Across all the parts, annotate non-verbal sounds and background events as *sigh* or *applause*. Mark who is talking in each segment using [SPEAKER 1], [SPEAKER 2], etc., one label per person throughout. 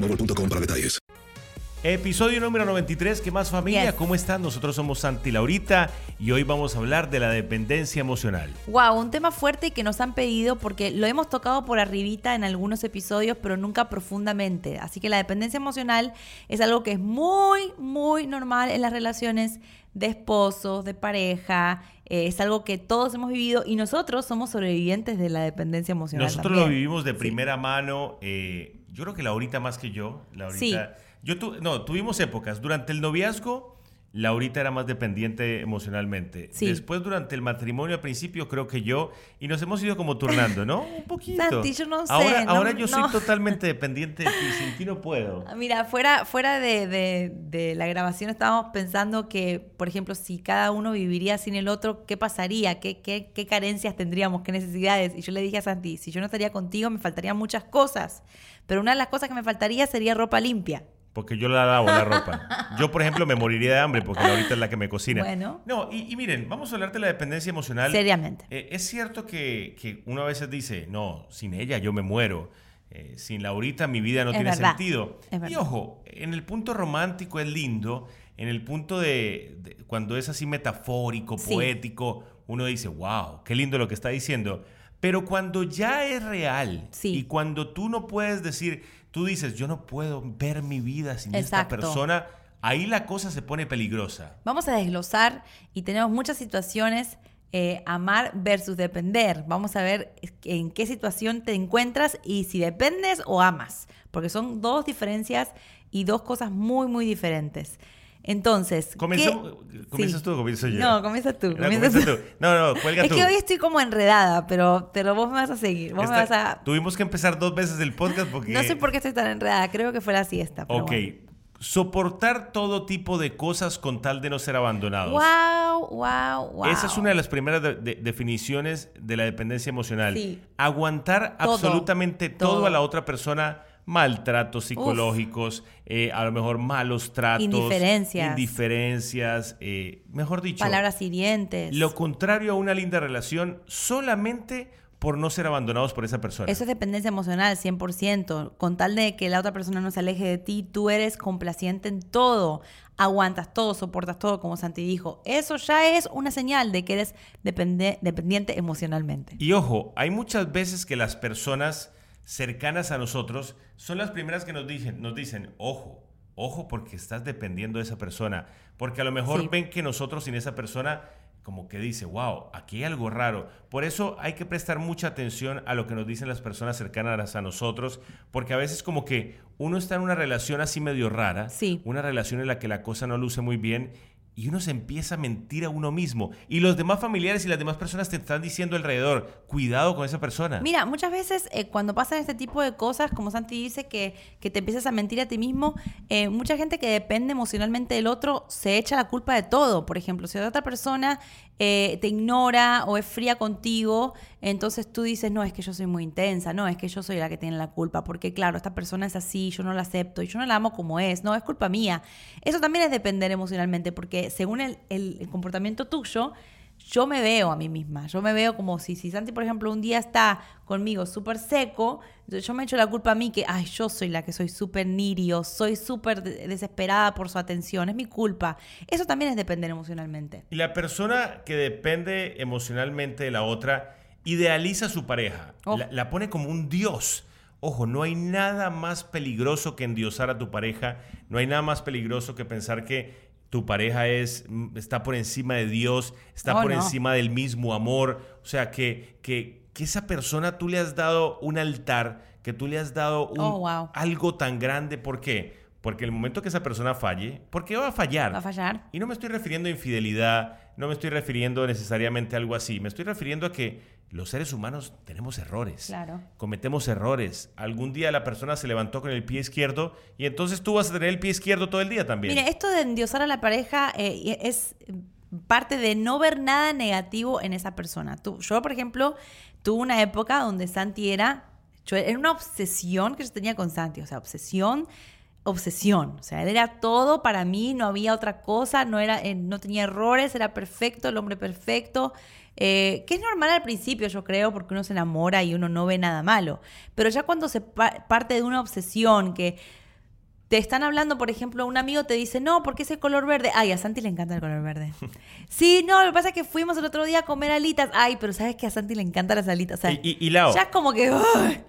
[SPEAKER 1] boostmobile.com para detalles.
[SPEAKER 2] Episodio número 93, ¿qué más familia?
[SPEAKER 3] Yes.
[SPEAKER 2] ¿Cómo están? Nosotros somos Santi y Laurita y hoy vamos a hablar de la dependencia emocional.
[SPEAKER 3] Wow, un tema fuerte que nos han pedido porque lo hemos tocado por arribita en algunos episodios, pero nunca profundamente. Así que la dependencia emocional es algo que es muy, muy normal en las relaciones de esposos, de pareja. Eh, es algo que todos hemos vivido y nosotros somos sobrevivientes de la dependencia emocional.
[SPEAKER 2] Nosotros lo vivimos de
[SPEAKER 3] Sí.
[SPEAKER 2] primera mano. eh, yo creo que Laurita más que yo. Laurita,
[SPEAKER 3] Sí.
[SPEAKER 2] Yo tu- no, tuvimos épocas. Durante el noviazgo, Laurita era más dependiente emocionalmente.
[SPEAKER 3] Sí.
[SPEAKER 2] Después, durante el matrimonio, al principio, creo que yo. Y nos hemos ido como turnando, ¿no? Un poquito.
[SPEAKER 3] Santi, yo no sé,
[SPEAKER 2] Ahora,
[SPEAKER 3] no-
[SPEAKER 2] ahora yo soy totalmente dependiente de ti. Sin ti no puedo. *laughs*
[SPEAKER 3] Mira, fuera, fuera de, de- de la grabación estábamos pensando que, por ejemplo, si cada uno viviría sin el otro, ¿qué pasaría? ¿Qué, qué, qué carencias tendríamos? ¿Qué necesidades? Y yo le dije a Santi, si yo no estaría contigo me faltarían muchas cosas, pero una de las cosas que me faltaría sería ropa limpia.
[SPEAKER 2] Porque yo la lavo la ropa. Yo, por ejemplo, me moriría de hambre porque Laurita es la que me cocina.
[SPEAKER 3] Bueno.
[SPEAKER 2] No, y, y miren, vamos a hablar de la dependencia emocional.
[SPEAKER 3] Seriamente.
[SPEAKER 2] Eh, es cierto que, que uno a veces dice, no, sin ella yo me muero. Eh, sin Laurita mi vida no
[SPEAKER 3] Es
[SPEAKER 2] tiene
[SPEAKER 3] verdad,
[SPEAKER 2] sentido. Y ojo, en el punto romántico es lindo, en el punto de, de- cuando es así metafórico,
[SPEAKER 3] Sí.
[SPEAKER 2] poético, uno dice, wow, qué lindo lo que está diciendo. Pero cuando ya es real
[SPEAKER 3] Sí.
[SPEAKER 2] y cuando tú no puedes decir, tú dices, yo no puedo ver mi vida sin esta persona, ahí la cosa se pone peligrosa.
[SPEAKER 3] Vamos a desglosar y tenemos muchas situaciones. eh, amar versus depender. Vamos a ver en qué situación te encuentras y si dependes o amas. Porque son dos diferencias y dos cosas muy, muy diferentes. Entonces, ¿qué-
[SPEAKER 2] Comenzamos- ¿Comienzas
[SPEAKER 3] Sí.
[SPEAKER 2] tú o comienzo yo?
[SPEAKER 3] No, comienza tú.
[SPEAKER 2] No,
[SPEAKER 3] comienza
[SPEAKER 2] comienza
[SPEAKER 3] tú.
[SPEAKER 2] tú. No, no, cuelga
[SPEAKER 3] es
[SPEAKER 2] tú.
[SPEAKER 3] que hoy estoy como enredada, pero, pero vos me vas a seguir. Vos me vas a...
[SPEAKER 2] Tuvimos que empezar dos veces el podcast porque...
[SPEAKER 3] No sé por qué estoy tan enredada. Creo que fue la siesta. pero
[SPEAKER 2] Ok.
[SPEAKER 3] bueno.
[SPEAKER 2] Soportar todo tipo de cosas con tal de no ser abandonados.
[SPEAKER 3] Wow, wow, wow.
[SPEAKER 2] Esa es una de las primeras de- de- definiciones de la dependencia emocional.
[SPEAKER 3] Sí.
[SPEAKER 2] Aguantar
[SPEAKER 3] Todo,
[SPEAKER 2] absolutamente todo.
[SPEAKER 3] todo.
[SPEAKER 2] a la otra persona, maltratos psicológicos, eh, a lo mejor malos tratos,
[SPEAKER 3] Indiferencias.
[SPEAKER 2] indiferencias, eh, mejor dicho,
[SPEAKER 3] Palabras hirientes.
[SPEAKER 2] lo contrario a una linda relación solamente por no ser abandonados por esa persona.
[SPEAKER 3] Eso es dependencia emocional, 100%. Con tal de que la otra persona no se aleje de ti, tú eres complaciente en todo. Aguantas todo, soportas todo, como Santi dijo. Eso ya es una señal de que eres dependiente emocionalmente.
[SPEAKER 2] Y ojo, hay muchas veces que las personas cercanas a nosotros son las primeras que nos dicen, nos dicen, ojo, ojo porque estás dependiendo de esa persona, porque a lo mejor
[SPEAKER 3] Sí.
[SPEAKER 2] ven que nosotros sin esa persona como que dice, wow, aquí hay algo raro. Por eso hay que prestar mucha atención a lo que nos dicen las personas cercanas a nosotros, porque a veces como que uno está en una relación así medio rara,
[SPEAKER 3] Sí.
[SPEAKER 2] una relación en la que la cosa no luce muy bien y uno se empieza a mentir a uno mismo. Y los demás familiares y las demás personas te están diciendo alrededor, cuidado con esa persona.
[SPEAKER 3] Mira, muchas veces eh, cuando pasan este tipo de cosas, como Santi dice, que, que te empiezas a mentir a ti mismo, eh, mucha gente que depende emocionalmente del otro se echa la culpa de todo. Por ejemplo, si otra persona eh, te ignora o es fría contigo, entonces tú dices, no, es que yo soy muy intensa, no, es que yo soy la que tiene la culpa, porque claro, esta persona es así, yo no la acepto y yo no la amo como es, no, es culpa mía. Eso también es depender emocionalmente, porque según el, comportamiento tuyo, yo me veo a mí misma. Yo me veo como si, si Santi, por ejemplo, un día está conmigo súper seco, yo me echo la culpa a mí que, ay, yo soy la que soy súper nirio, soy súper de- desesperada por su atención, es mi culpa. Eso también es depender emocionalmente.
[SPEAKER 2] Y la persona que depende emocionalmente de la otra idealiza a su pareja,
[SPEAKER 3] Oh.
[SPEAKER 2] la, la pone como un dios. Ojo, no hay nada más peligroso que endiosar a tu pareja, no hay nada más peligroso que pensar que tu pareja es, mm, está por encima de Dios, está
[SPEAKER 3] Oh,
[SPEAKER 2] por
[SPEAKER 3] no.
[SPEAKER 2] encima del mismo amor, o sea, que, que, que esa persona tú le has dado un altar, que tú le has dado un-
[SPEAKER 3] Oh, wow.
[SPEAKER 2] algo tan grande, ¿por qué? Porque el momento que esa persona falle, porque va a fallar.
[SPEAKER 3] Va a fallar.
[SPEAKER 2] Y no me estoy refiriendo a infidelidad, no me estoy refiriendo necesariamente a algo así, me estoy refiriendo a que los seres humanos tenemos errores.
[SPEAKER 3] Claro.
[SPEAKER 2] Cometemos errores. Algún día la persona se levantó con el pie izquierdo y entonces tú vas a tener el pie izquierdo todo el día también.
[SPEAKER 3] Mire, esto de endiosar a la pareja eh, es parte de no ver nada negativo en esa persona. Tú, yo, por ejemplo, tuve una época donde Santi era, yo, era una obsesión que yo tenía con Santi, o sea, obsesión, obsesión. O sea, él era todo para mí, no había otra cosa, no, era, eh, no tenía errores, era perfecto, el hombre perfecto. eh, que es normal al principio, yo creo, porque uno se enamora y uno no ve nada malo. Pero ya cuando se pa- parte de una obsesión que te están hablando, por ejemplo, un amigo te dice, no, porque ese color verde. Ay, a Santi le encanta el color verde. *laughs* sí, no, lo que pasa es que fuimos el otro día a comer alitas. Ay, pero sabes que a Santi le encantan las alitas. O sea,
[SPEAKER 2] Y- y- y Lau.
[SPEAKER 3] Ya es como que.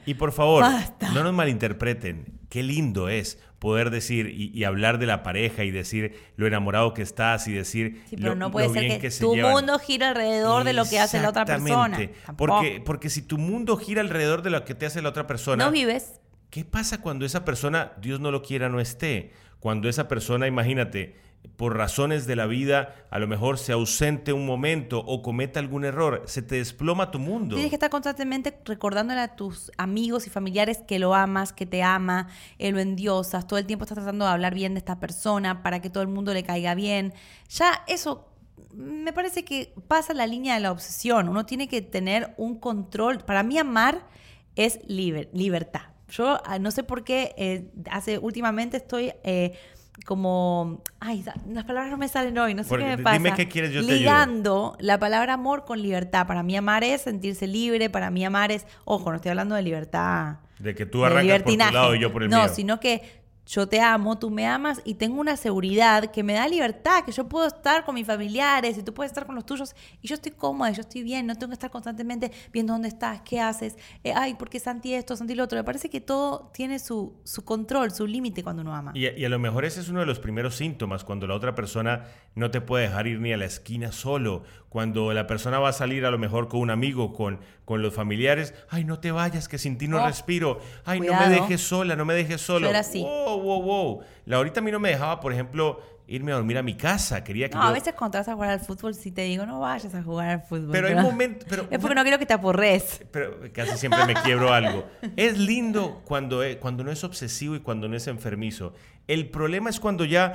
[SPEAKER 2] Y por favor,
[SPEAKER 3] Basta.
[SPEAKER 2] no nos malinterpreten. Qué lindo es poder decir y, y hablar de la pareja y decir lo enamorado que estás y decir
[SPEAKER 3] Sí, pero
[SPEAKER 2] lo,
[SPEAKER 3] no puede
[SPEAKER 2] lo
[SPEAKER 3] ser
[SPEAKER 2] bien
[SPEAKER 3] que,
[SPEAKER 2] se
[SPEAKER 3] tu
[SPEAKER 2] llevan.
[SPEAKER 3] mundo gira alrededor de lo que hace la otra persona.
[SPEAKER 2] Porque, porque si tu mundo gira alrededor de lo que te hace la otra persona,
[SPEAKER 3] no vives.
[SPEAKER 2] ¿qué pasa cuando esa persona, Dios no lo quiera, no esté? Cuando esa persona, imagínate, por razones de la vida, a lo mejor se ausente un momento o cometa algún error, se te desploma tu mundo.
[SPEAKER 3] Tienes que estar constantemente recordándole a tus amigos y familiares que lo amas, que te ama, eh, lo endiosas, todo el tiempo estás tratando de hablar bien de esta persona para que todo el mundo le caiga bien. Ya eso me parece que pasa la línea de la obsesión. Uno tiene que tener un control. Para mí amar es liber- libertad. Yo ah, no sé por qué eh, hace últimamente estoy eh, como ay las palabras no me salen hoy no sé
[SPEAKER 2] Porque
[SPEAKER 3] qué me pasa
[SPEAKER 2] dime qué quieres, yo te
[SPEAKER 3] ligando la palabra amor con libertad. Para mí amar es sentirse libre para mí amar es ojo no estoy hablando de libertad
[SPEAKER 2] De que tú arrancas por tu lado y yo por el
[SPEAKER 3] no
[SPEAKER 2] mío.
[SPEAKER 3] sino que yo te amo, tú me amas y tengo una seguridad que me da libertad, que yo puedo estar con mis familiares y tú puedes estar con los tuyos y yo estoy cómoda, yo estoy bien, no tengo que estar constantemente viendo dónde estás, qué haces, eh, ay, ¿por qué Santi esto, Santi lo otro? Me parece que todo tiene su, su control, su límite cuando uno ama.
[SPEAKER 2] Y y a lo mejor ese es uno de los primeros síntomas, cuando la otra persona no te puede dejar ir ni a la esquina solo, cuando la persona va a salir a lo mejor con un amigo, con, con los familiares, ay, no te vayas, que sin ti no
[SPEAKER 3] Oh,
[SPEAKER 2] respiro, ay, no me dejes sola, no me dejes solo.
[SPEAKER 3] Yo era así.
[SPEAKER 2] Wow, wow, wow. La ahorita a mí no me dejaba, por ejemplo, irme a dormir a mi casa, quería que
[SPEAKER 3] No,
[SPEAKER 2] yo...
[SPEAKER 3] a veces cuando vas a jugar al fútbol, sí te digo, no vayas a jugar al fútbol.
[SPEAKER 2] Pero hay momentos- pero- *laughs*
[SPEAKER 3] es porque no quiero que te aporres.
[SPEAKER 2] pero casi siempre me quiebro algo. Es lindo cuando, e- cuando no es obsesivo y cuando no es enfermizo. El problema es cuando ya,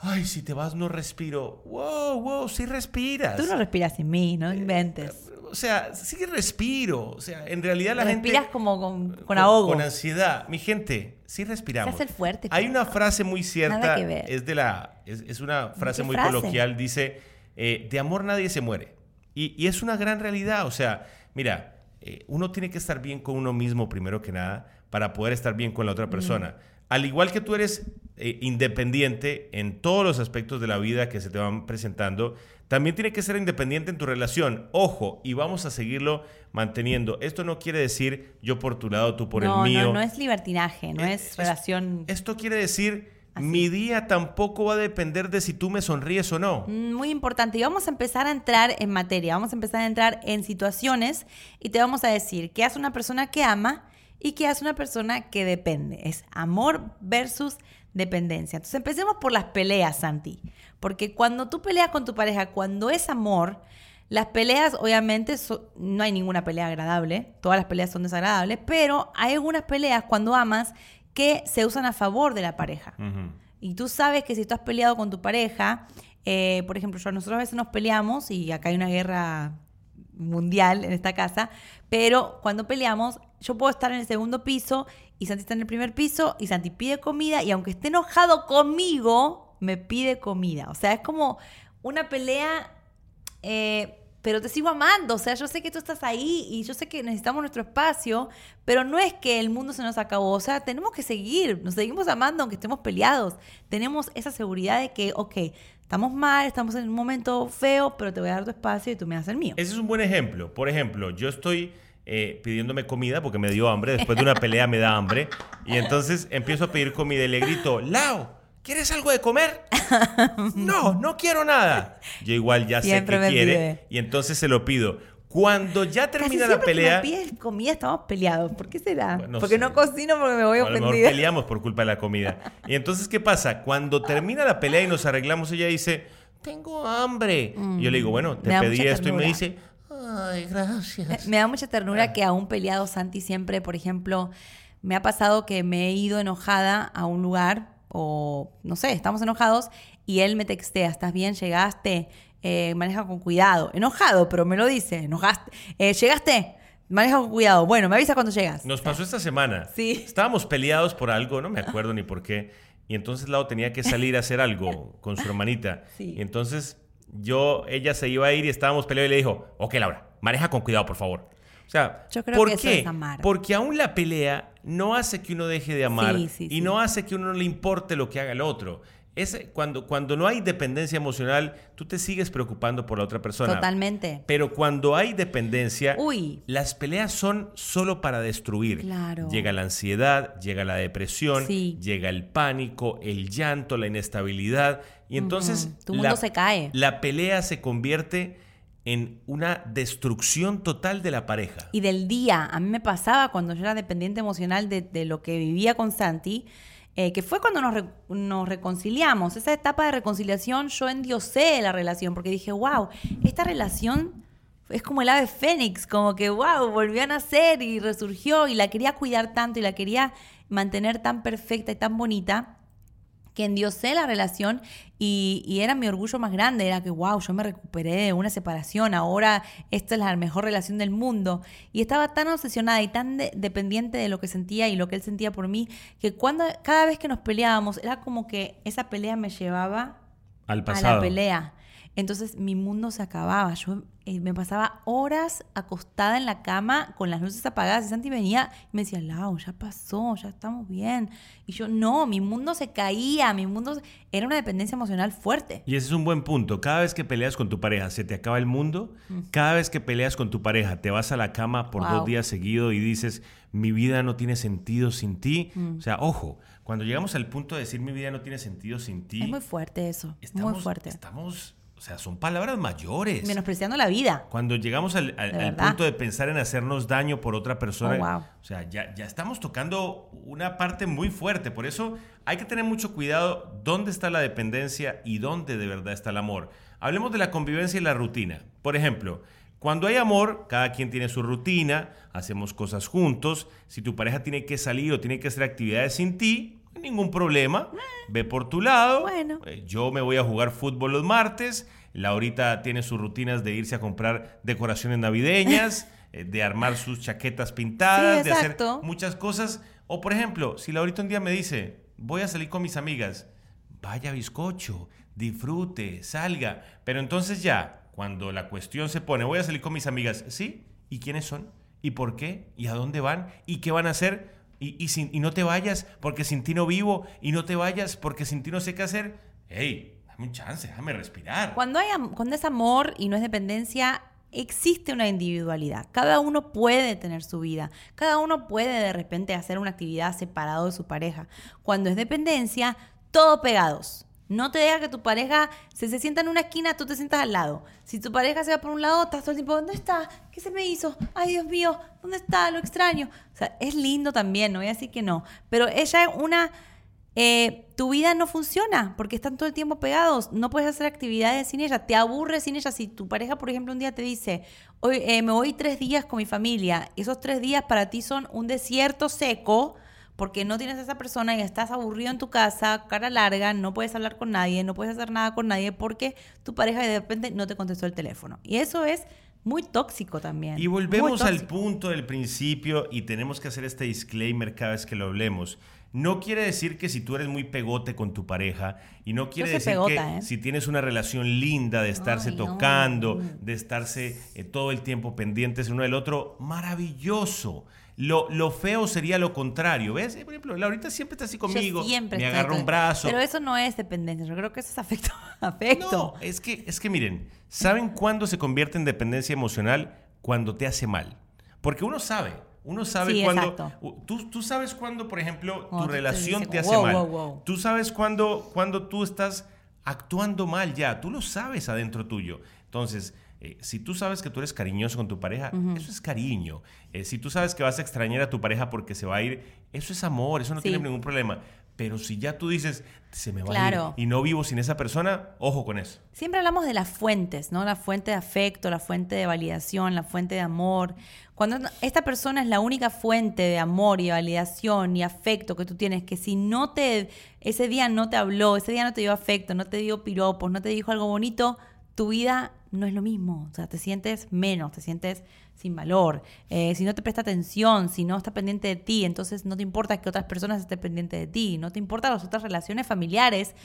[SPEAKER 2] ay, si te vas no respiro. Wow, wow, sí respiras.
[SPEAKER 3] Tú no respiras sin mí, no inventes.
[SPEAKER 2] O sea, sí respiro. O sea, en realidad la gente...
[SPEAKER 3] Respiras como con, con ahogo.
[SPEAKER 2] Con ansiedad. Mi gente, sí respiramos.
[SPEAKER 3] Se hace el fuerte,
[SPEAKER 2] Hay una frase muy cierta.
[SPEAKER 3] Nada que ver.
[SPEAKER 2] Es de la... Es, es una frase
[SPEAKER 3] ¿Qué
[SPEAKER 2] muy
[SPEAKER 3] frase?
[SPEAKER 2] coloquial. Dice, eh, de amor nadie se muere. Y, y es una gran realidad. O sea, mira, eh, uno tiene que estar bien con uno mismo primero que nada para poder estar bien con la otra persona. Al igual que tú eres eh, independiente en todos los aspectos de la vida que se te van presentando, también tiene que ser independiente en tu relación. Ojo, y vamos a seguirlo manteniendo. Esto no quiere decir yo por tu lado, tú por
[SPEAKER 3] no,
[SPEAKER 2] el mío.
[SPEAKER 3] no, no es libertinaje, no
[SPEAKER 2] Eh,
[SPEAKER 3] es
[SPEAKER 2] es-
[SPEAKER 3] relación.
[SPEAKER 2] Esto quiere decir mi día tampoco va a depender de si tú me sonríes o no.
[SPEAKER 3] Mm, Muy importante. Y vamos a empezar a entrar en materia, vamos a empezar a entrar en situaciones y te vamos a decir qué hace una persona que ama y qué hace una persona que depende. Es amor versus dependencia. Entonces empecemos por las peleas, Santi. Porque cuando tú peleas con tu pareja, cuando es amor, las peleas obviamente so- no hay ninguna pelea agradable, todas las peleas son desagradables, pero hay algunas peleas cuando amas que se usan a favor de la pareja. Y tú sabes que si tú has peleado con tu pareja, eh, por ejemplo, yo, nosotros a veces nos peleamos y acá hay una guerra mundial en esta casa, pero cuando peleamos, yo puedo estar en el segundo piso y Santi está en el primer piso y Santi pide comida y aunque esté enojado conmigo, me pide comida. O sea, es como una pelea, eh, pero te sigo amando. O sea, yo sé que tú estás ahí y yo sé que necesitamos nuestro espacio, pero no es que el mundo se nos acabó. O sea, tenemos que seguir, nos seguimos amando aunque estemos peleados. Tenemos esa seguridad de que, ok, estamos mal, estamos en un momento feo, pero te voy a dar tu espacio y tú me das el mío.
[SPEAKER 2] Ese es un buen ejemplo. Por ejemplo, yo estoy eh, pidiéndome comida porque me dio hambre. Después de una pelea me da hambre. Y entonces empiezo a pedir comida y le grito, Lao, ¿quieres algo de comer? *laughs* No, no quiero nada. Yo igual ya
[SPEAKER 3] Siempre
[SPEAKER 2] sé que quiere
[SPEAKER 3] pide.
[SPEAKER 2] y entonces se lo pido. Cuando ya
[SPEAKER 3] Casi
[SPEAKER 2] termina la
[SPEAKER 3] que
[SPEAKER 2] pelea...
[SPEAKER 3] me pides comida estamos peleados. ¿Por qué será?
[SPEAKER 2] Bueno,
[SPEAKER 3] porque
[SPEAKER 2] sé.
[SPEAKER 3] no cocino porque me voy
[SPEAKER 2] a lo mejor peleamos por culpa de la comida. Y entonces, ¿qué pasa? Cuando termina la pelea y nos arreglamos, ella dice, tengo hambre. Y yo le digo, bueno, te.
[SPEAKER 3] Me
[SPEAKER 2] pedí esto y me dice, ay, gracias.
[SPEAKER 3] Me da mucha
[SPEAKER 2] Ah.
[SPEAKER 3] ternura que aún peleado Santi siempre, por ejemplo, me ha pasado que me he ido enojada a un lugar o no sé, estamos enojados y él me textea, ¿estás bien? ¿Llegaste? Eh, maneja con cuidado. Enojado, pero me lo dice, enojaste. Eh, ¿Llegaste? Maneja con cuidado. Bueno, me avisa cuando llegas.
[SPEAKER 2] Nos pasó esta semana.
[SPEAKER 3] Sí.
[SPEAKER 2] Estábamos *laughs* peleados por algo, no me acuerdo ni por qué. Y entonces Lau tenía que salir a hacer algo con su hermanita.
[SPEAKER 3] Sí.
[SPEAKER 2] Y entonces yo, ella se iba a ir y estábamos peleando y le dijo, ok Laura, maneja con cuidado, por favor. O sea,
[SPEAKER 3] Yo creo
[SPEAKER 2] ¿por
[SPEAKER 3] que eso
[SPEAKER 2] qué?
[SPEAKER 3] es amar.
[SPEAKER 2] Porque aún la pelea no hace que uno deje de amar
[SPEAKER 3] Sí, sí,
[SPEAKER 2] y no hace que uno no le importe lo que haga el otro. Es cuando, cuando no hay dependencia emocional, tú te sigues preocupando por la otra persona.
[SPEAKER 3] Totalmente.
[SPEAKER 2] Pero cuando hay dependencia,
[SPEAKER 3] Uy.
[SPEAKER 2] las peleas son solo para destruir.
[SPEAKER 3] Claro.
[SPEAKER 2] Llega la ansiedad, llega la depresión,
[SPEAKER 3] Sí.
[SPEAKER 2] llega el pánico, el llanto, la inestabilidad. Y entonces.
[SPEAKER 3] Tu mundo se cae.
[SPEAKER 2] La pelea se convierte en una destrucción total de la pareja.
[SPEAKER 3] y del día. A mí me pasaba cuando yo era dependiente emocional de, de lo que vivía con Santi, eh, que fue cuando nos, nos reconciliamos. Esa etapa de reconciliación yo endiosé la relación porque dije, wow, esta relación es como el ave fénix, como que, wow, volvió a nacer y resurgió y la quería cuidar tanto y la quería mantener tan perfecta y tan bonita que endiosé la relación y, y era mi orgullo más grande, era que, wow, yo me recuperé de una separación, ahora esta es la mejor relación del mundo. Y estaba tan obsesionada y tan de- dependiente de lo que sentía y lo que él sentía por mí, que cuando, cada vez que nos peleábamos, era como que esa pelea me llevaba
[SPEAKER 2] Al
[SPEAKER 3] a
[SPEAKER 2] pasado.
[SPEAKER 3] la pelea. Entonces mi mundo se acababa. Yo eh, me pasaba horas acostada en la cama con las luces apagadas. Y Santi venía y me decía, Lau, ya pasó, ya estamos bien. Y yo, no, mi mundo se caía, mi mundo se- era una dependencia emocional fuerte.
[SPEAKER 2] Y ese es un buen punto. Cada vez que peleas con tu pareja, se te acaba el mundo. Cada vez que peleas con tu pareja, te vas a la cama por
[SPEAKER 3] Mm. Wow.
[SPEAKER 2] dos días seguidos y dices, mi vida no tiene sentido sin ti.
[SPEAKER 3] Mm.
[SPEAKER 2] O sea, ojo, cuando llegamos al punto de decir mi vida no tiene sentido sin ti,
[SPEAKER 3] Es muy fuerte eso,
[SPEAKER 2] estamos,
[SPEAKER 3] muy fuerte.
[SPEAKER 2] Estamos, o sea, son palabras mayores.
[SPEAKER 3] Menospreciando la vida.
[SPEAKER 2] Cuando llegamos al, al- al punto de pensar en hacernos daño por otra persona,
[SPEAKER 3] Oh, wow.
[SPEAKER 2] o sea, ya, ya estamos tocando una parte muy fuerte. Por eso hay que tener mucho cuidado dónde está la dependencia y dónde de verdad está el amor. Hablemos de la convivencia y la rutina. Por ejemplo, cuando hay amor, cada quien tiene su rutina, hacemos cosas juntos. Si tu pareja tiene que salir o tiene que hacer actividades sin ti, ningún problema. Ve por tu lado.
[SPEAKER 3] Bueno.
[SPEAKER 2] Eh, Yo me voy a jugar fútbol los martes. Laurita tiene sus rutinas de irse a comprar decoraciones navideñas, *laughs* eh, de armar sus chaquetas pintadas,
[SPEAKER 3] Sí,
[SPEAKER 2] de hacer muchas cosas. O por ejemplo, si Laurita un día me dice, voy a salir con mis amigas, vaya bizcocho, disfrute, salga. Pero entonces ya, cuando la cuestión se pone, voy a salir con mis amigas, ¿sí? ¿Y quiénes son? ¿Y por qué? ¿Y a dónde van? ¿Y qué van a hacer? Y, y, sin- y no te vayas porque sin ti no vivo. Y no te vayas porque sin ti no sé qué hacer. ¡Ey! Dame un chance, déjame respirar.
[SPEAKER 3] Cuando, hay, cuando es amor y no es dependencia, existe una individualidad. Cada uno puede tener su vida. Cada uno puede de repente hacer una actividad separado de su pareja. Cuando es dependencia, todo pegados. No te deja que tu pareja se, se sienta en una esquina, tú te sientas al lado. Si tu pareja se va por un lado, estás todo el tiempo, ¿dónde está? ¿Qué se me hizo? Ay, Dios mío, ¿dónde está? Lo extraño. O sea, es lindo también, no voy a decir que no. Pero ella es una... eh, tu vida no funciona porque están todo el tiempo pegados. No puedes hacer actividades sin ella. Te aburres sin ella. Si tu pareja, por ejemplo, un día te dice, hoy eh, me voy tres días con mi familia. Esos tres días para ti son un desierto seco porque no tienes a esa persona y estás aburrido en tu casa, cara larga, no puedes hablar con nadie, no puedes hacer nada con nadie porque tu pareja de repente no te contestó el teléfono. Y eso es muy tóxico también.
[SPEAKER 2] Y volvemos al punto del principio y tenemos que hacer este disclaimer cada vez que lo hablemos. No quiere decir que si tú eres muy pegote con tu pareja y no quiere decir
[SPEAKER 3] pegota,
[SPEAKER 2] que
[SPEAKER 3] ¿eh?
[SPEAKER 2] si tienes una relación linda de estarse
[SPEAKER 3] Ay, no.
[SPEAKER 2] tocando, de estarse eh, todo el tiempo pendientes uno del otro, maravilloso. Lo, lo feo sería lo contrario, ¿ves? Por ejemplo, Laurita siempre está así
[SPEAKER 3] Yo
[SPEAKER 2] conmigo,
[SPEAKER 3] siempre
[SPEAKER 2] me agarra un brazo.
[SPEAKER 3] Pero eso no es dependencia, yo creo que eso es afecto. *laughs* afecto.
[SPEAKER 2] No, es que, es que miren, ¿saben cuándo se convierte en dependencia emocional? Cuando te hace mal. Porque uno sabe, uno sabe
[SPEAKER 3] Sí,
[SPEAKER 2] cuando... Tú, tú sabes cuando, por ejemplo, tu
[SPEAKER 3] te
[SPEAKER 2] relación
[SPEAKER 3] dice
[SPEAKER 2] te hace mal.
[SPEAKER 3] wow, wow.
[SPEAKER 2] Tú sabes cuando, cuando tú estás actuando mal ya, tú lo sabes adentro tuyo. Entonces, eh, si tú sabes que tú eres cariñoso con tu pareja, eso es cariño. Eh, si tú sabes que vas a extrañar a tu pareja porque se va a ir, eso es amor, eso no
[SPEAKER 3] Sí.
[SPEAKER 2] tiene ningún problema. Pero si ya tú dices, se me va
[SPEAKER 3] Claro.
[SPEAKER 2] a ir y no vivo sin esa persona, ojo con eso.
[SPEAKER 3] Siempre hablamos de las fuentes, ¿no? La fuente de afecto, la fuente de validación, la fuente de amor. Cuando esta persona es la única fuente de amor y validación y afecto que tú tienes, que si no te, ese día no te habló, ese día no te dio afecto, no te dio piropos, no te dijo algo bonito, tu vida no es lo mismo. O sea, te sientes menos, te sientes sin valor. Eh, si no te presta atención, si no está pendiente de ti, entonces no te importa que otras personas estén pendientes de ti, no te importan las otras relaciones familiares,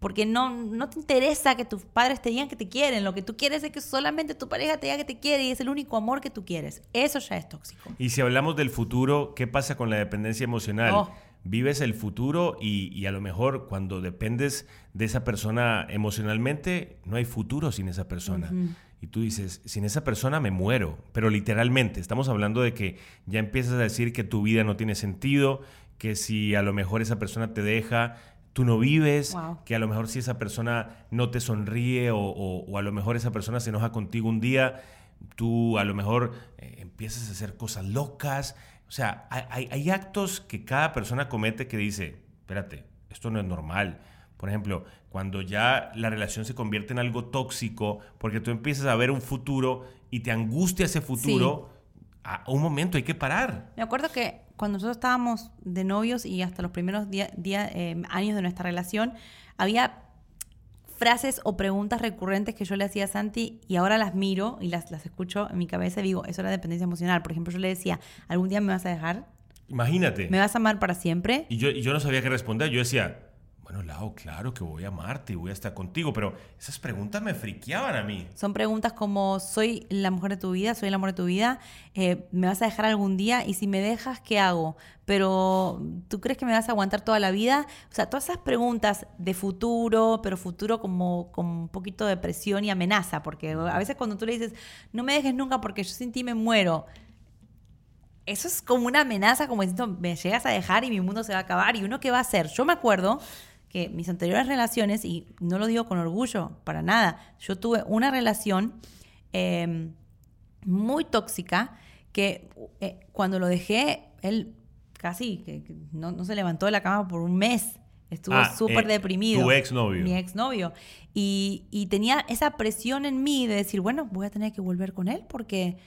[SPEAKER 3] porque no, no te interesa que tus padres te digan que te quieren. Lo que tú quieres es que solamente tu pareja te diga que te quiere y es el único amor que tú quieres. Eso ya es tóxico.
[SPEAKER 2] Y si hablamos del futuro, ¿qué pasa con la dependencia emocional?
[SPEAKER 3] Oh.
[SPEAKER 2] Vives el futuro y, y a lo mejor cuando dependes de esa persona emocionalmente, no hay futuro sin esa persona. Y tú dices, sin esa persona me muero. Pero literalmente, estamos hablando de que ya empiezas a decir que tu vida no tiene sentido, que si a lo mejor esa persona te deja, tú no vives,
[SPEAKER 3] Wow.
[SPEAKER 2] que a lo mejor si esa persona no te sonríe o, o- o a lo mejor esa persona se enoja contigo un día, tú a lo mejor eh, empiezas a hacer cosas locas. O sea, hay, actos que cada persona comete que dice, espérate, esto no es normal. Por ejemplo, cuando ya la relación se convierte en algo tóxico, porque tú empiezas a ver un futuro y te angustia ese futuro, a un momento hay que parar.
[SPEAKER 3] Me acuerdo que cuando nosotros estábamos de novios y hasta los primeros día- día- eh, años de nuestra relación, había frases o preguntas recurrentes que yo le hacía a Santi y ahora las miro y las, las escucho en mi cabeza y digo, eso era dependencia emocional. Por ejemplo, yo le decía, ¿algún día me vas a dejar?
[SPEAKER 2] Imagínate.
[SPEAKER 3] ¿Me vas a amar para siempre?
[SPEAKER 2] Y yo, y yo no sabía qué responder. Yo decía, bueno, Lau, claro que voy a amarte y voy a estar contigo, pero esas preguntas me friqueaban a mí.
[SPEAKER 3] Son preguntas como, ¿soy la mujer de tu vida? ¿Soy el amor de tu vida? Eh, ¿Me vas a dejar algún día? Y si me dejas, ¿qué hago? Pero, ¿tú crees que me vas a aguantar toda la vida? O sea, todas esas preguntas de futuro, pero futuro como con un poquito de presión y amenaza, porque a veces cuando tú le dices, no me dejes nunca porque yo sin ti me muero, eso es como una amenaza, como diciendo, me llegas a dejar y mi mundo se va a acabar. ¿Y uno qué va a hacer? Yo me acuerdo que mis anteriores relaciones, y no lo digo con orgullo, para nada, yo tuve una relación eh, muy tóxica que eh, cuando lo dejé, él casi que, que no, no se levantó de la cama por un mes. Estuvo
[SPEAKER 2] Ah,
[SPEAKER 3] súper
[SPEAKER 2] eh,
[SPEAKER 3] deprimido.
[SPEAKER 2] tu exnovio.
[SPEAKER 3] Mi exnovio. Y, y tenía esa presión en mí de decir, bueno, voy a tener que volver con él porque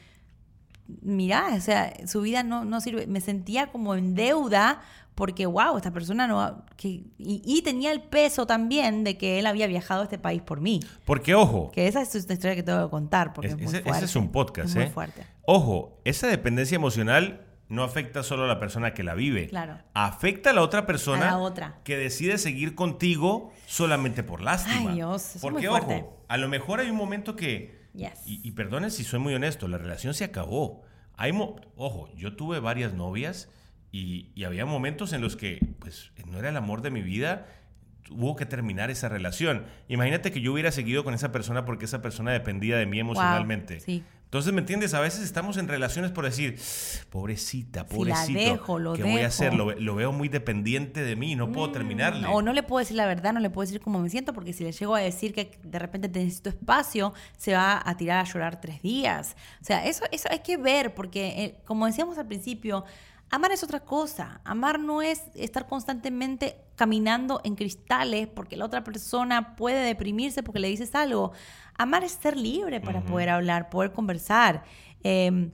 [SPEAKER 3] mirá, o sea, su vida no, no sirve. Me sentía como en deuda porque, wow, esta persona no... Que, y, y tenía el peso también de que él había viajado a este país por mí.
[SPEAKER 2] Porque, ojo,
[SPEAKER 3] Que esa es una historia que tengo que contar porque es,
[SPEAKER 2] es-
[SPEAKER 3] muy
[SPEAKER 2] ese,
[SPEAKER 3] fuerte.
[SPEAKER 2] ese es un podcast,
[SPEAKER 3] Es
[SPEAKER 2] ¿eh?
[SPEAKER 3] muy fuerte.
[SPEAKER 2] Ojo, esa dependencia emocional no afecta solo a la persona que la vive.
[SPEAKER 3] Claro.
[SPEAKER 2] Afecta a la otra persona
[SPEAKER 3] A la otra.
[SPEAKER 2] que decide seguir contigo solamente por lástima.
[SPEAKER 3] Ay, Dios, eso es
[SPEAKER 2] Porque,
[SPEAKER 3] muy fuerte.
[SPEAKER 2] ojo, a lo mejor hay un momento que
[SPEAKER 3] Yes.
[SPEAKER 2] Y, y perdonen si soy muy honesto, la relación se acabó. Hay mo- Ojo, yo tuve varias novias y, y había momentos en los que pues, no era el amor de mi vida, hubo que terminar esa relación. Imagínate que yo hubiera seguido con esa persona porque esa persona dependía de mí emocionalmente.
[SPEAKER 3] sí.
[SPEAKER 2] Entonces, ¿me entiendes? A veces estamos en relaciones por decir, pobrecita,
[SPEAKER 3] Si la
[SPEAKER 2] pobrecito,
[SPEAKER 3] dejo, lo
[SPEAKER 2] ¿qué voy a hacer? Lo, ve- lo veo muy dependiente de mí, no puedo terminarle.
[SPEAKER 3] O no le puedo decir la verdad, no le puedo decir cómo me siento, porque si le llego a decir que de repente te necesito espacio, se va a tirar a llorar tres días. O sea, eso, eso hay que ver, porque eh, como decíamos al principio, amar es otra cosa. Amar no es estar constantemente caminando en cristales porque la otra persona puede deprimirse porque le dices algo. Amar es ser libre para poder hablar, poder conversar. Eh,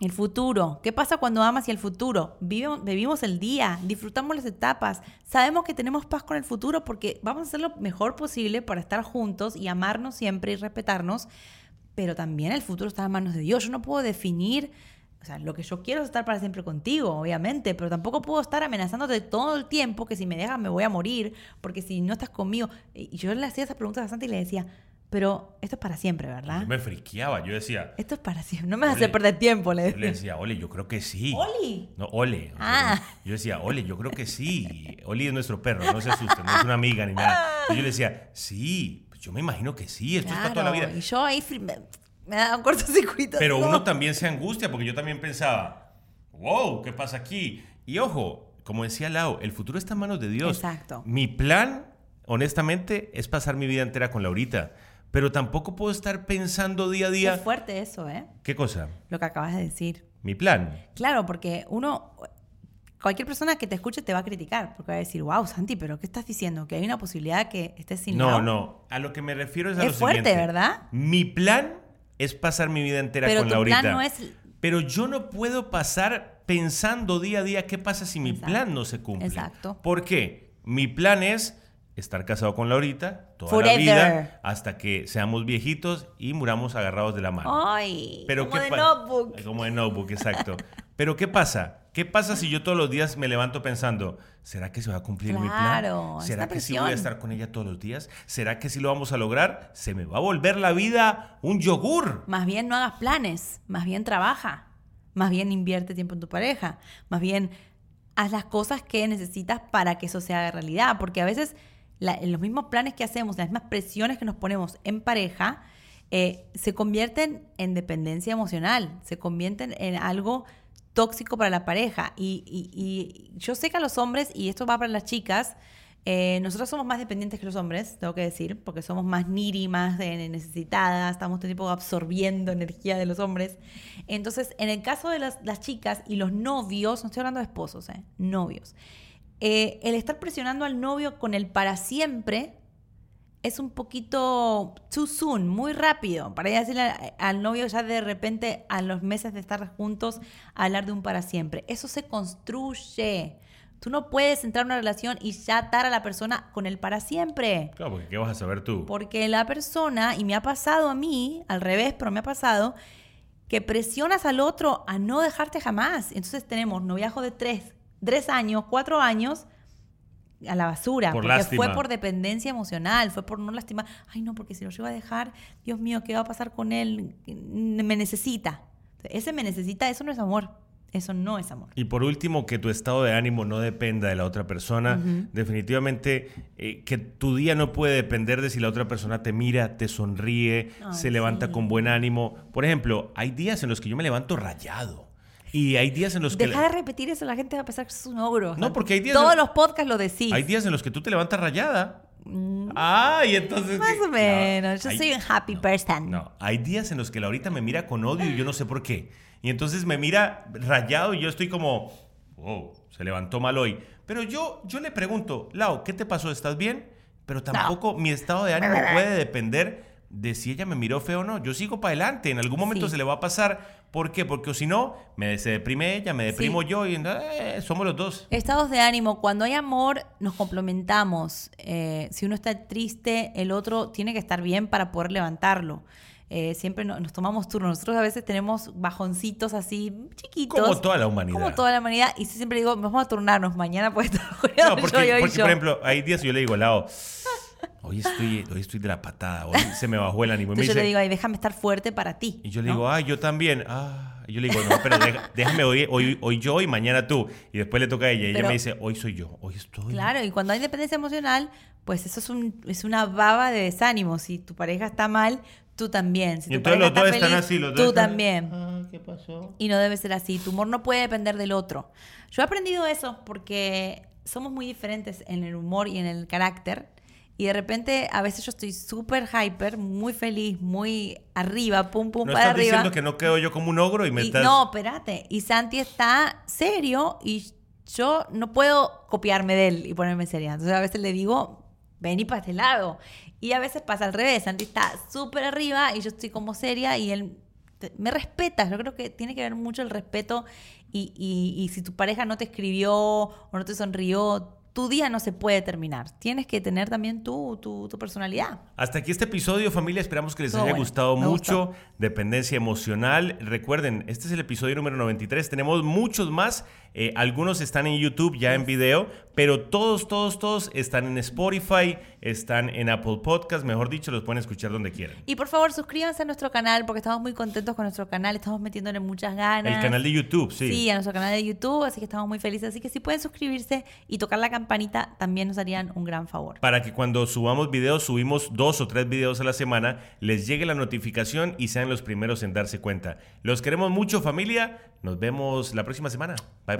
[SPEAKER 3] el futuro. ¿Qué pasa cuando amas y el futuro? Vivimos, vivimos el día, disfrutamos las etapas, sabemos que tenemos paz con el futuro porque vamos a hacer lo mejor posible para estar juntos y amarnos siempre y respetarnos, pero también el futuro está en manos de Dios. Yo no puedo definir, o sea, lo que yo quiero es estar para siempre contigo, obviamente, pero tampoco puedo estar amenazándote todo el tiempo que si me dejas me voy a morir, porque si no estás conmigo. Y yo le hacía esas preguntas bastante y le decía, pero esto es para siempre, ¿verdad?
[SPEAKER 2] Yo me friqueaba, yo decía,
[SPEAKER 3] Esto es para siempre. No me vas a hacer perder tiempo, le
[SPEAKER 2] yo le
[SPEAKER 3] decía.
[SPEAKER 2] decía, Ole, yo creo que sí.
[SPEAKER 3] ¿Oli?
[SPEAKER 2] No, Ole.
[SPEAKER 3] Ah.
[SPEAKER 2] Yo decía, Ole, yo creo que sí. Oli es nuestro perro, no se asusten, no es una amiga ni nada. Y yo le decía, sí, pues yo me imagino que sí, esto es para toda la vida.
[SPEAKER 3] Claro, Y yo ahí me, daba un cortocircuito.
[SPEAKER 2] Pero
[SPEAKER 3] No.
[SPEAKER 2] uno también se angustia porque yo también pensaba, wow, ¿qué pasa aquí? Y ojo, como decía Lau, el futuro está en manos de Dios.
[SPEAKER 3] Exacto.
[SPEAKER 2] Mi plan, honestamente, es pasar mi vida entera con Laurita. Pero tampoco puedo estar pensando día a día.
[SPEAKER 3] Es fuerte eso, ¿eh?
[SPEAKER 2] ¿Qué cosa?
[SPEAKER 3] Lo que acabas de decir.
[SPEAKER 2] Mi plan.
[SPEAKER 3] Claro, porque uno, cualquier persona que te escuche te va a criticar, porque va a decir, wow, Santi, pero ¿qué estás diciendo? Que hay una posibilidad que estés sin
[SPEAKER 2] No,
[SPEAKER 3] Lau?".
[SPEAKER 2] no. A lo que me refiero es a
[SPEAKER 3] Es
[SPEAKER 2] lo
[SPEAKER 3] fuerte,
[SPEAKER 2] siguiente.
[SPEAKER 3] ¿verdad?
[SPEAKER 2] Mi plan es pasar mi vida entera
[SPEAKER 3] Pero
[SPEAKER 2] con
[SPEAKER 3] tu
[SPEAKER 2] Laurita.
[SPEAKER 3] plan no es-
[SPEAKER 2] Pero yo no puedo pasar pensando día a día qué pasa si mi
[SPEAKER 3] Exacto.
[SPEAKER 2] plan no se cumple.
[SPEAKER 3] Exacto.
[SPEAKER 2] ¿Por qué? Mi plan es estar casado con Laurita toda
[SPEAKER 3] Forever.
[SPEAKER 2] la vida hasta que seamos viejitos y muramos agarrados de la mano.
[SPEAKER 3] Ay,
[SPEAKER 2] Pero
[SPEAKER 3] como
[SPEAKER 2] ¿qué
[SPEAKER 3] de notebook.
[SPEAKER 2] Como de notebook, exacto. *laughs* Pero ¿qué pasa? ¿Qué pasa si yo todos los días me levanto pensando, ¿será que se va a cumplir mi plan?
[SPEAKER 3] Claro,
[SPEAKER 2] ¿Será que sí voy a estar con ella todos los días? ¿Será que sí lo vamos a lograr? ¿Se me va a volver la vida un yogur?
[SPEAKER 3] Más bien no hagas planes, más bien trabaja, más bien invierte tiempo en tu pareja, más bien haz las cosas que necesitas para que eso sea realidad, porque a veces la- los mismos planes que hacemos, las mismas presiones que nos ponemos en pareja, eh, se convierten en dependencia emocional, se convierten en algo tóxico para la pareja. Y, yo sé que a los hombres, y esto va para las chicas, eh, nosotros somos más dependientes que los hombres, tengo que decir, porque somos más needy, más necesitadas, estamos todo el absorbiendo energía de los hombres. Entonces, en el caso de las, las chicas y los novios, no estoy hablando de esposos, eh, novios, eh, el estar presionando al novio con el para siempre es un poquito too soon, muy rápido, para ir a decirle al novio ya de repente a los meses de estar juntos hablar de un para siempre. Eso se construye. Tú no puedes entrar en una relación y ya atar a la persona con el para siempre.
[SPEAKER 2] Claro, porque ¿qué vas a saber tú?
[SPEAKER 3] Porque la persona, y me ha pasado a mí, al revés, pero me ha pasado, que presionas al otro a no dejarte jamás. Entonces tenemos noviajo de tres, tres años, cuatro años a la basura.
[SPEAKER 2] Por
[SPEAKER 3] porque
[SPEAKER 2] lástima.
[SPEAKER 3] fue por dependencia emocional, fue por no lastimar. Ay, no, porque si lo llevo a dejar, Dios mío, ¿qué va a pasar con él? Me necesita. Ese me necesita, eso no es amor. Eso no es amor.
[SPEAKER 2] Y por último, que tu estado de ánimo no dependa de la otra persona. Definitivamente, eh, que tu día no puede depender de si la otra persona te mira, te sonríe,
[SPEAKER 3] Ay,
[SPEAKER 2] se levanta
[SPEAKER 3] sí.
[SPEAKER 2] con buen ánimo. Por ejemplo, hay días en los que yo me levanto rayado. Y hay días en los que...
[SPEAKER 3] Deja de repetir eso, la gente va a pensar que es un ogro.
[SPEAKER 2] No, porque hay días
[SPEAKER 3] Todos
[SPEAKER 2] en-
[SPEAKER 3] los podcasts lo decís.
[SPEAKER 2] Hay días en los que tú te levantas rayada. Ah, y entonces...
[SPEAKER 3] Mm. Más o menos. Yo
[SPEAKER 2] hay-
[SPEAKER 3] soy un happy person.
[SPEAKER 2] No, hay días en los que Laurita me mira con odio y yo no sé por qué. Y entonces me mira rayado y yo estoy como, wow, se levantó mal hoy. Pero yo, yo le pregunto, Lau, ¿qué te pasó? ¿Estás bien? Pero tampoco mi estado de ánimo *laughs* puede depender de si ella me miró feo o no. Yo sigo para adelante. En algún momento
[SPEAKER 3] Sí.
[SPEAKER 2] se le va a pasar. ¿Por qué? Porque si no, me, se deprime ella, me deprimo
[SPEAKER 3] Sí.
[SPEAKER 2] yo y eh, somos los dos.
[SPEAKER 3] Estados de ánimo. Cuando hay amor, nos complementamos. Eh, si uno está triste, el otro tiene que estar bien para poder levantarlo. Eh, siempre no- nos tomamos turnos. Nosotros a veces tenemos bajoncitos así chiquitos.
[SPEAKER 2] Como toda la humanidad.
[SPEAKER 3] Como toda la humanidad. Y siempre digo, vamos a turnarnos. Mañana puede estar *laughs*
[SPEAKER 2] No, porque,
[SPEAKER 3] yo yo.
[SPEAKER 2] por ejemplo, hay días yo le digo, Lau, Hoy estoy, hoy estoy de la patada, hoy se me bajó el ánimo. Y me
[SPEAKER 3] yo le
[SPEAKER 2] dice-
[SPEAKER 3] digo, ay, déjame estar fuerte para ti.
[SPEAKER 2] Y yo le
[SPEAKER 3] ¿no?
[SPEAKER 2] digo, ah, yo también. Ah, y yo le digo, no, pero déjame hoy, hoy, hoy yo y mañana tú. Y después le toca a ella. Y ella
[SPEAKER 3] Pero-
[SPEAKER 2] me dice, hoy soy yo, hoy estoy.
[SPEAKER 3] Claro, y cuando hay dependencia emocional, pues eso es, un, es una baba de desánimo. Si tu pareja está mal, tú también. Si tu
[SPEAKER 2] entonces los dos
[SPEAKER 3] está
[SPEAKER 2] están
[SPEAKER 3] feliz,
[SPEAKER 2] así, los dos
[SPEAKER 3] tú
[SPEAKER 2] están-
[SPEAKER 3] también.
[SPEAKER 2] Ah, ¿qué pasó?
[SPEAKER 3] Y no debe ser así. Tu humor no puede depender del otro. Yo he aprendido eso porque somos muy diferentes en el humor y en el carácter. Y de repente, a veces yo estoy súper hyper, muy feliz, muy arriba, pum, pum,
[SPEAKER 2] No
[SPEAKER 3] para
[SPEAKER 2] estás
[SPEAKER 3] arriba.
[SPEAKER 2] diciendo que no quedo yo como un ogro y me
[SPEAKER 3] Y-
[SPEAKER 2] estás...
[SPEAKER 3] No, espérate. Y Santi está serio y yo no puedo copiarme de él y ponerme seria. Entonces a veces le digo, ven y para este lado. Y a veces pasa al revés. Santi está súper arriba y yo estoy como seria y él me respeta. Yo creo que tiene que ver mucho el respeto y, y- y si tu pareja no te escribió o no te sonrió, tu día no se puede terminar. Tienes que tener también tu, tu, tu personalidad.
[SPEAKER 2] Hasta aquí este episodio, familia. Esperamos que les haya
[SPEAKER 3] bueno,
[SPEAKER 2] gustado mucho.
[SPEAKER 3] gustó.
[SPEAKER 2] Dependencia emocional. Recuerden, este es el episodio número 93. Tenemos muchos más. Eh, algunos están en YouTube ya en video, pero todos, todos, todos están en Spotify, están en Apple Podcast. Mejor dicho, los pueden escuchar donde quieran.
[SPEAKER 3] Y por favor, suscríbanse a nuestro canal porque estamos muy contentos con nuestro canal. Estamos metiéndole muchas ganas.
[SPEAKER 2] El canal de YouTube, sí.
[SPEAKER 3] Sí, a nuestro canal de YouTube, así que estamos muy felices. Así que si pueden suscribirse y tocar la campanita, también nos harían un gran favor.
[SPEAKER 2] Para que cuando subamos videos, subimos dos o tres videos a la semana, les llegue la notificación y sean los primeros en darse cuenta. Los queremos mucho, familia. Nos vemos la próxima semana. Bye bye.